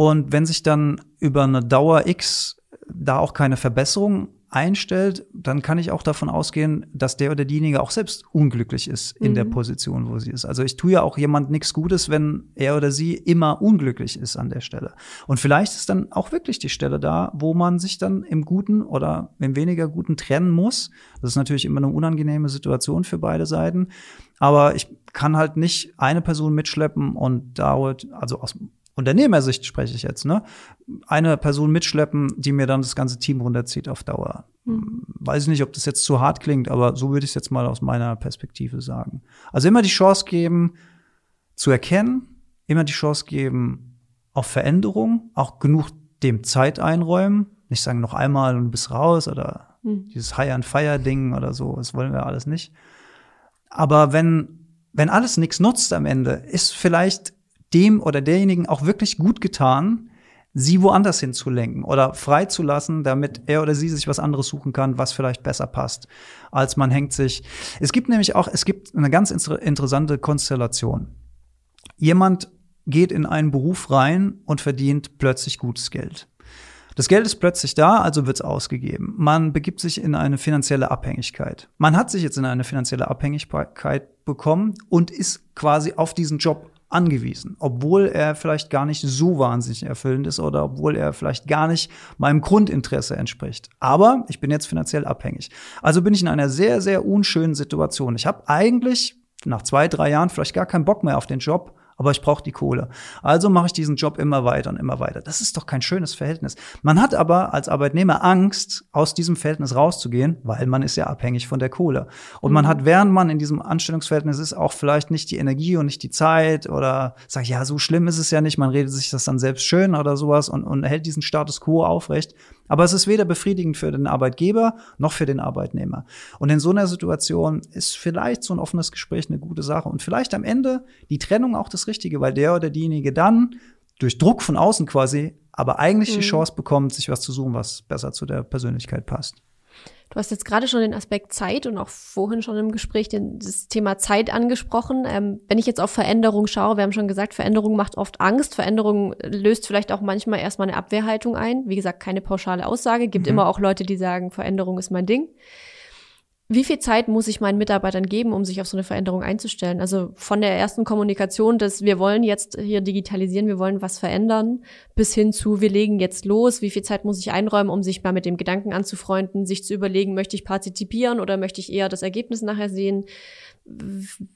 Und wenn sich dann über eine Dauer X da auch keine Verbesserung einstellt, dann kann ich auch davon ausgehen, dass der oder diejenige auch selbst unglücklich ist in mhm. der Position, wo sie ist. Also ich tue ja auch jemand nichts Gutes, wenn er oder sie immer unglücklich ist an der Stelle. Und vielleicht ist dann auch wirklich die Stelle da, wo man sich dann im Guten oder im weniger Guten trennen muss. Das ist natürlich immer eine unangenehme Situation für beide Seiten. Aber ich kann halt nicht eine Person mitschleppen und dauert, also aus Unternehmersicht spreche ich jetzt, ne? Eine Person mitschleppen, die mir dann das ganze Team runterzieht auf Dauer. Mhm. Weiß ich nicht, ob das jetzt zu hart klingt, aber so würde ich es jetzt mal aus meiner Perspektive sagen. Also immer die Chance geben, zu erkennen, immer die Chance geben auf Veränderung, auch genug dem Zeit einräumen. Nicht sagen noch einmal und du bist raus oder mhm. dieses High and Fire Ding oder so, das wollen wir alles nicht. Aber wenn wenn alles nichts nutzt am Ende, ist vielleicht dem oder derjenigen auch wirklich gut getan, sie woanders hinzulenken oder freizulassen, damit er oder sie sich was anderes suchen kann, was vielleicht besser passt, als man hängt sich. Es gibt nämlich auch, es gibt eine ganz interessante Konstellation. Jemand geht in einen Beruf rein und verdient plötzlich gutes Geld. Das Geld ist plötzlich da, also wird es ausgegeben. Man begibt sich in eine finanzielle Abhängigkeit. Man hat sich jetzt in eine finanzielle Abhängigkeit bekommen und ist quasi auf diesen Job angewiesen, obwohl er vielleicht gar nicht so wahnsinnig erfüllend ist oder obwohl er vielleicht gar nicht meinem Grundinteresse entspricht. Aber ich bin jetzt finanziell abhängig. Also bin ich in einer sehr, sehr unschönen Situation. Ich habe eigentlich nach zwei, drei Jahren vielleicht gar keinen Bock mehr auf den Job aber ich brauche die Kohle. Also mache ich diesen Job immer weiter und immer weiter. Das ist doch kein schönes Verhältnis. Man hat aber als Arbeitnehmer Angst, aus diesem Verhältnis rauszugehen, weil man ist ja abhängig von der Kohle. Und mhm. man hat, während man in diesem Anstellungsverhältnis ist, auch vielleicht nicht die Energie und nicht die Zeit oder sagt, ja, so schlimm ist es ja nicht, man redet sich das dann selbst schön oder sowas und, und hält diesen Status quo aufrecht. Aber es ist weder befriedigend für den Arbeitgeber noch für den Arbeitnehmer. Und in so einer Situation ist vielleicht so ein offenes Gespräch eine gute Sache und vielleicht am Ende die Trennung auch das Richtige, weil der oder diejenige dann durch Druck von außen quasi aber eigentlich mhm. die Chance bekommt, sich was zu suchen, was besser zu der Persönlichkeit passt. Du hast jetzt gerade schon den Aspekt Zeit und auch vorhin schon im Gespräch das Thema Zeit angesprochen. Ähm, wenn ich jetzt auf Veränderung schaue, wir haben schon gesagt, Veränderung macht oft Angst. Veränderung löst vielleicht auch manchmal erstmal eine Abwehrhaltung ein. Wie gesagt, keine pauschale Aussage. Gibt mhm. immer auch Leute, die sagen, Veränderung ist mein Ding. Wie viel Zeit muss ich meinen Mitarbeitern geben, um sich auf so eine Veränderung einzustellen? Also von der ersten Kommunikation, dass wir wollen jetzt hier digitalisieren, wir wollen was verändern, bis hin zu, wir legen jetzt los. Wie viel Zeit muss ich einräumen, um sich mal mit dem Gedanken anzufreunden, sich zu überlegen, möchte ich partizipieren oder möchte ich eher das Ergebnis nachher sehen?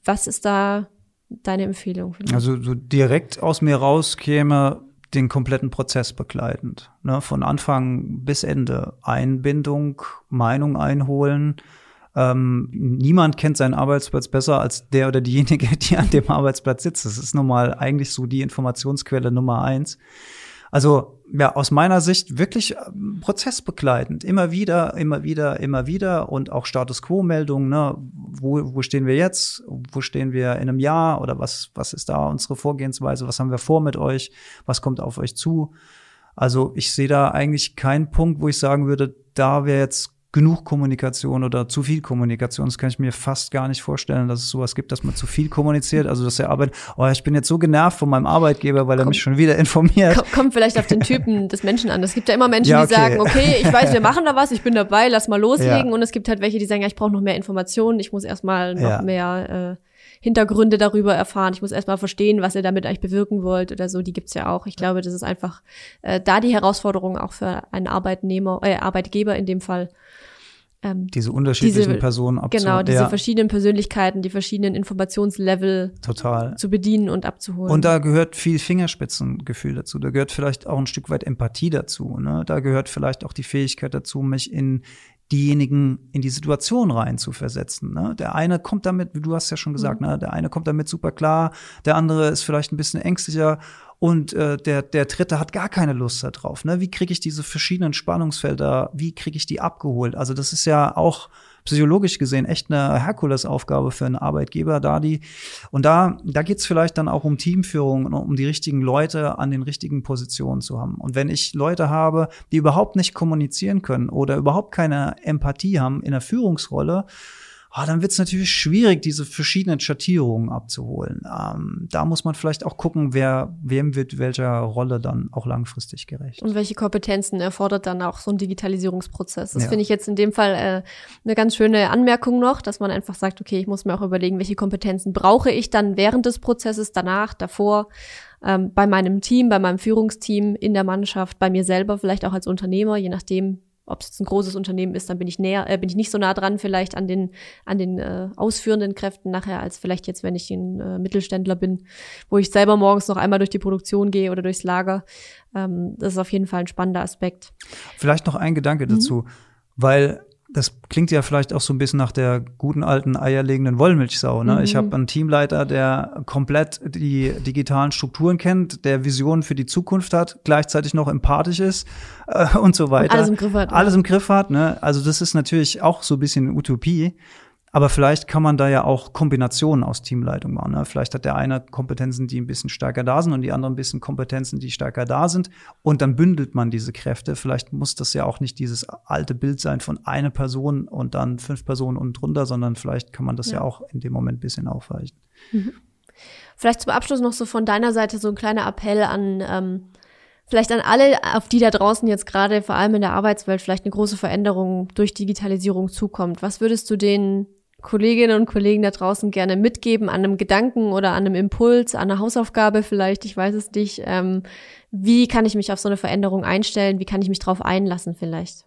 Was ist da deine Empfehlung? Also so direkt aus mir raus käme den kompletten Prozess begleitend. Ne? Von Anfang bis Ende. Einbindung, Meinung einholen. Ähm, niemand kennt seinen Arbeitsplatz besser als der oder diejenige, die an dem Arbeitsplatz sitzt. Das ist nun mal eigentlich so die Informationsquelle Nummer eins. Also ja, aus meiner Sicht wirklich ähm, prozessbegleitend. Immer wieder, immer wieder, immer wieder und auch Status Quo-Meldungen. Ne? Wo, wo stehen wir jetzt? Wo stehen wir in einem Jahr? Oder was, was ist da unsere Vorgehensweise? Was haben wir vor mit euch? Was kommt auf euch zu? Also ich sehe da eigentlich keinen Punkt, wo ich sagen würde, da wäre jetzt genug Kommunikation oder zu viel Kommunikation. Das kann ich mir fast gar nicht vorstellen, dass es sowas gibt, dass man zu viel kommuniziert. Also dass er arbeitet, oh, ich bin jetzt so genervt von meinem Arbeitgeber, weil er mich schon wieder informiert. Kommt vielleicht auf den Typen des Menschen an. Es gibt ja immer Menschen, ja, okay. die sagen, okay, ich weiß, wir machen da was, ich bin dabei, lass mal loslegen. Ja. Und es gibt halt welche, die sagen, ja, ich brauche noch mehr Informationen, ich muss erstmal noch ja. mehr äh, Hintergründe darüber erfahren. Ich muss erstmal verstehen, was ihr damit eigentlich bewirken wollt oder so. Die gibt's ja auch. Ich glaube, das ist einfach äh, da die Herausforderung auch für einen Arbeitnehmer, äh, Arbeitgeber in dem Fall. Ähm, diese unterschiedlichen diese, Personen abzuholen. Genau, diese ja. verschiedenen Persönlichkeiten, die verschiedenen Informationslevel Total. zu bedienen und abzuholen. Und da gehört viel Fingerspitzengefühl dazu. Da gehört vielleicht auch ein Stück weit Empathie dazu. Ne? Da gehört vielleicht auch die Fähigkeit dazu, mich in diejenigen in die Situation rein zu versetzen. Ne? Der eine kommt damit, wie du hast ja schon gesagt, mhm. ne? der eine kommt damit super klar, der andere ist vielleicht ein bisschen ängstlicher und äh, der, der dritte hat gar keine Lust darauf. Ne? Wie kriege ich diese verschiedenen Spannungsfelder, wie kriege ich die abgeholt? Also das ist ja auch psychologisch gesehen echt eine Herkulesaufgabe für einen Arbeitgeber da die und da da geht's vielleicht dann auch um Teamführung und um die richtigen Leute an den richtigen Positionen zu haben. Und wenn ich Leute habe die überhaupt nicht kommunizieren können oder überhaupt keine Empathie haben in der Führungsrolle oh, dann wird es natürlich schwierig, diese verschiedenen Schattierungen abzuholen. Ähm, da muss man vielleicht auch gucken, wer wem wird welcher Rolle dann auch langfristig gerecht. Und welche Kompetenzen erfordert dann auch so ein Digitalisierungsprozess? Das ja. finde ich jetzt in dem Fall äh, eine ganz schöne Anmerkung noch, dass man einfach sagt, okay, ich muss mir auch überlegen, welche Kompetenzen brauche ich dann während des Prozesses, danach, davor ähm, bei meinem Team, bei meinem Führungsteam, in der Mannschaft, bei mir selber, vielleicht auch als Unternehmer, je nachdem, ob es jetzt ein großes Unternehmen ist, dann bin ich näher, äh, bin ich nicht so nah dran vielleicht an den an den äh, ausführenden Kräften nachher als vielleicht jetzt, wenn ich ein äh, Mittelständler bin, wo ich selber morgens noch einmal durch die Produktion gehe oder durchs Lager. Ähm, das ist auf jeden Fall ein spannender Aspekt. Vielleicht noch ein Gedanke mhm. dazu, weil das klingt ja vielleicht auch so ein bisschen nach der guten alten eierlegenden Wollmilchsau. Ne? Mhm. Ich habe einen Teamleiter, der komplett die digitalen Strukturen kennt, der Visionen für die Zukunft hat, gleichzeitig noch empathisch ist äh, und so weiter. Alles im Griff hat. Alles im Griff hat. Ne? Also das ist natürlich auch so ein bisschen Utopie. Aber vielleicht kann man da ja auch Kombinationen aus Teamleitung machen. Ne? Vielleicht hat der eine Kompetenzen, die ein bisschen stärker da sind und die andere ein bisschen Kompetenzen, die stärker da sind. Und dann bündelt man diese Kräfte. Vielleicht muss das ja auch nicht dieses alte Bild sein von einer Person und dann fünf Personen und drunter, sondern vielleicht kann man das ja, ja auch in dem Moment ein bisschen aufweichen. Mhm. Vielleicht zum Abschluss noch so von deiner Seite so ein kleiner Appell an ähm, vielleicht an alle, auf die da draußen jetzt gerade vor allem in der Arbeitswelt vielleicht eine große Veränderung durch Digitalisierung zukommt. Was würdest du denen Kolleginnen und Kollegen da draußen gerne mitgeben an einem Gedanken oder an einem Impuls, an einer Hausaufgabe vielleicht, ich weiß es nicht. Ähm, wie kann ich mich auf so eine Veränderung einstellen? Wie kann ich mich darauf einlassen vielleicht?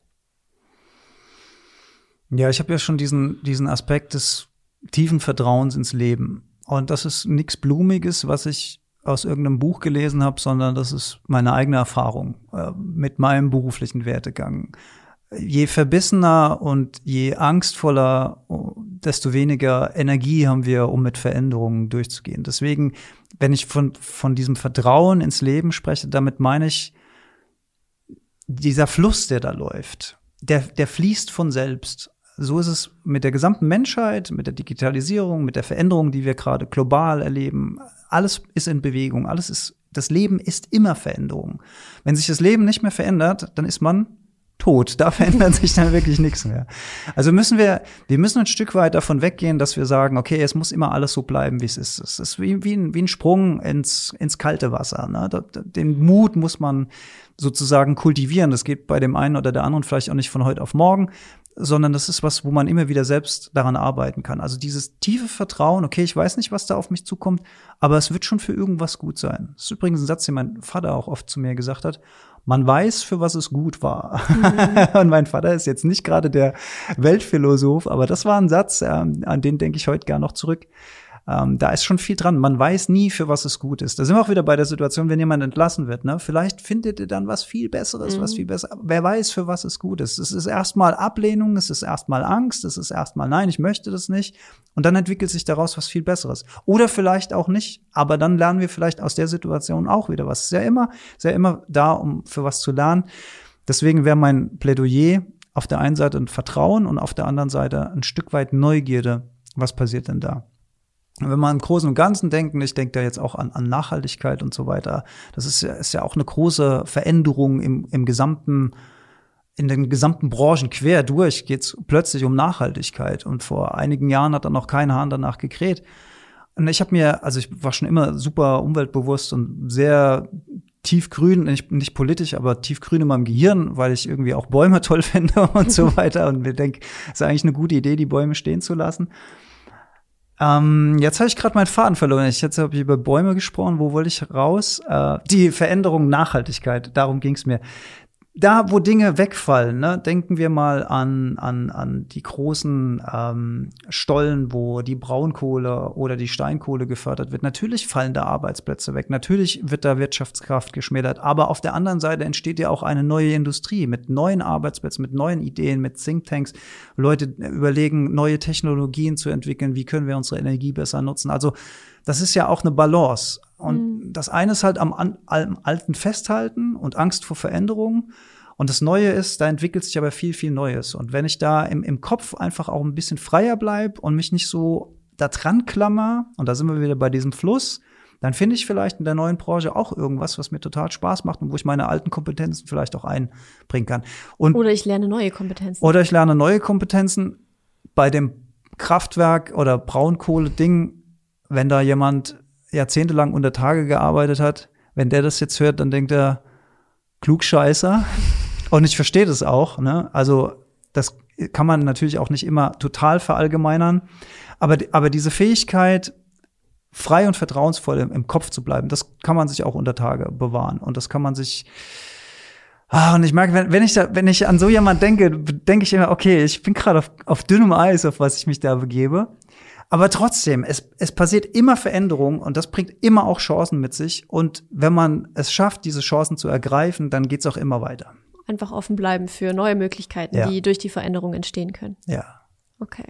Ja, ich habe ja schon diesen, diesen Aspekt des tiefen Vertrauens ins Leben. Und das ist nichts Blumiges, was ich aus irgendeinem Buch gelesen habe, sondern das ist meine eigene Erfahrung äh, mit meinem beruflichen Wertegang je verbissener und je angstvoller, desto weniger Energie haben wir, um mit Veränderungen durchzugehen. Deswegen, wenn ich von, von diesem Vertrauen ins Leben spreche, damit meine ich, dieser Fluss, der da läuft, der, der fließt von selbst. So ist es mit der gesamten Menschheit, mit der Digitalisierung, mit der Veränderung, die wir gerade global erleben. Alles ist in Bewegung, alles ist, das Leben ist immer Veränderung. Wenn sich das Leben nicht mehr verändert, dann ist man tot. Da verändert sich dann wirklich nichts mehr. Also müssen wir, wir müssen ein Stück weit davon weggehen, dass wir sagen, okay, es muss immer alles so bleiben, wie es ist. Es ist wie, wie, ein, wie ein Sprung ins, ins kalte Wasser. Ne? Den Mut muss man sozusagen kultivieren. Das geht bei dem einen oder der anderen vielleicht auch nicht von heute auf morgen, sondern das ist was, wo man immer wieder selbst daran arbeiten kann. Also dieses tiefe Vertrauen, okay, ich weiß nicht, was da auf mich zukommt, aber es wird schon für irgendwas gut sein. Das ist übrigens ein Satz, den mein Vater auch oft zu mir gesagt hat man weiß, für was es gut war. Mhm. und mein Vater ist jetzt nicht gerade der Weltphilosoph, aber das war ein Satz, äh, an den denke ich heute gar noch zurück. Ähm, da ist schon viel dran. Man weiß nie, für was es gut ist. Da sind wir auch wieder bei der Situation, wenn jemand entlassen wird. Ne? Vielleicht findet ihr dann was viel Besseres, mhm. was viel besser. Wer weiß, für was es gut ist. Es ist erstmal Ablehnung, es ist erstmal Angst, es ist erstmal Nein, ich möchte das nicht. Und dann entwickelt sich daraus was viel Besseres. Oder vielleicht auch nicht. Aber dann lernen wir vielleicht aus der Situation auch wieder was. Es ist ja immer, ist ja immer da, um für was zu lernen. Deswegen wäre mein Plädoyer auf der einen Seite ein Vertrauen und auf der anderen Seite ein Stück weit Neugierde. Was passiert denn da? Wenn man im Großen und Ganzen denken, ich denke da jetzt auch an, an Nachhaltigkeit und so weiter, das ist ja, ist ja auch eine große Veränderung im, im gesamten, in den gesamten Branchen quer durch geht es plötzlich um Nachhaltigkeit. Und vor einigen Jahren hat dann noch kein Hahn danach gekräht. Und ich habe mir, also ich war schon immer super umweltbewusst und sehr tiefgrün, nicht, nicht politisch, aber tiefgrün in meinem Gehirn, weil ich irgendwie auch Bäume toll finde und so weiter. Und mir denke, es ist eigentlich eine gute Idee, die Bäume stehen zu lassen. Ähm, jetzt habe ich gerade meinen Faden verloren. Ich jetzt habe ich über Bäume gesprochen. Wo wollte ich raus? Äh, die Veränderung Nachhaltigkeit. Darum ging es mir da, wo Dinge wegfallen, ne, denken wir mal an, an, an die großen ähm, Stollen, wo die Braunkohle oder die Steinkohle gefördert wird. Natürlich fallen da Arbeitsplätze weg. Natürlich wird da Wirtschaftskraft geschmälert. Aber auf der anderen Seite entsteht ja auch eine neue Industrie mit neuen Arbeitsplätzen, mit neuen Ideen, mit Thinktanks. Leute überlegen, neue Technologien zu entwickeln. Wie können wir unsere Energie besser nutzen? Also, das ist ja auch eine Balance. Und mhm. Das eine ist halt am, am Alten festhalten und Angst vor Veränderungen. Und das Neue ist, da entwickelt sich aber viel, viel Neues. Und wenn ich da im, im Kopf einfach auch ein bisschen freier bleib und mich nicht so da dran klammer, und da sind wir wieder bei diesem Fluss, dann finde ich vielleicht in der neuen Branche auch irgendwas, was mir total Spaß macht und wo ich meine alten Kompetenzen vielleicht auch einbringen kann. Und, oder ich lerne neue Kompetenzen. Oder ich lerne neue Kompetenzen. Bei dem Kraftwerk oder Braunkohle-Ding, wenn da jemand jahrzehntelang unter Tage gearbeitet hat, wenn der das jetzt hört, dann denkt er, Klugscheißer. Und ich verstehe das auch. Ne? Also das kann man natürlich auch nicht immer total verallgemeinern. Aber, aber diese Fähigkeit, frei und vertrauensvoll im, im, Kopf zu bleiben, das kann man sich auch unter Tage bewahren. Und das kann man sich Ah, und ich merke, wenn, wenn ich da, wenn ich an so jemand denke, denke ich immer, okay, ich bin gerade auf, auf dünnem Eis, auf was ich mich da begebe. Aber trotzdem, es, es passiert immer Veränderung und das bringt immer auch Chancen mit sich. Und wenn man es schafft, diese Chancen zu ergreifen, dann geht's auch immer weiter. Einfach offen bleiben für neue Möglichkeiten, ja. die durch die Veränderung entstehen können. Ja. Okay.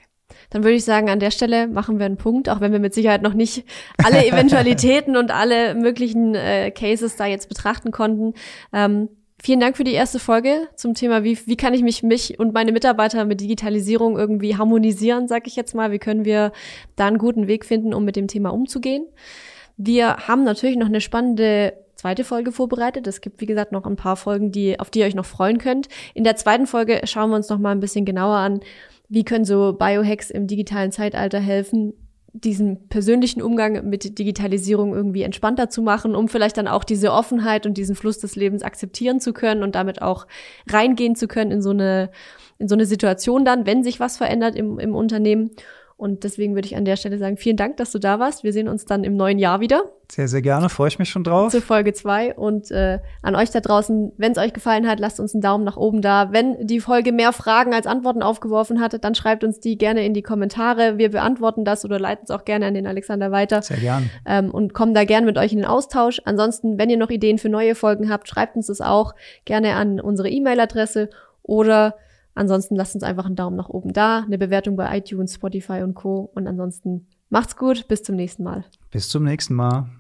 Dann würde ich sagen, an der Stelle machen wir einen Punkt, auch wenn wir mit Sicherheit noch nicht alle Eventualitäten und alle möglichen äh, Cases da jetzt betrachten konnten. Ähm, Vielen Dank für die erste Folge zum Thema, wie, wie kann ich mich, mich und meine Mitarbeiter mit Digitalisierung irgendwie harmonisieren, sag ich jetzt mal. Wie können wir da einen guten Weg finden, um mit dem Thema umzugehen? Wir haben natürlich noch eine spannende zweite Folge vorbereitet. Es gibt, wie gesagt, noch ein paar Folgen, die, auf die ihr euch noch freuen könnt. In der zweiten Folge schauen wir uns noch mal ein bisschen genauer an, wie können so Biohacks im digitalen Zeitalter helfen, diesen persönlichen Umgang mit Digitalisierung irgendwie entspannter zu machen, um vielleicht dann auch diese Offenheit und diesen Fluss des Lebens akzeptieren zu können und damit auch reingehen zu können in so eine, in so eine Situation dann, wenn sich was verändert im, im Unternehmen. Und deswegen würde ich an der Stelle sagen, vielen Dank, dass du da warst. Wir sehen uns dann im neuen Jahr wieder. Sehr, sehr gerne, freue ich mich schon drauf. Zur Folge zwei Und äh, an euch da draußen, wenn es euch gefallen hat, lasst uns einen Daumen nach oben da. Wenn die Folge mehr Fragen als Antworten aufgeworfen hat, dann schreibt uns die gerne in die Kommentare. Wir beantworten das oder leiten es auch gerne an den Alexander weiter. Sehr gern. Ähm, und kommen da gerne mit euch in den Austausch. Ansonsten, wenn ihr noch Ideen für neue Folgen habt, schreibt uns das auch gerne an unsere E-Mail-Adresse oder Ansonsten lasst uns einfach einen Daumen nach oben da, eine Bewertung bei iTunes, Spotify und Co. Und ansonsten macht's gut, bis zum nächsten Mal. Bis zum nächsten Mal.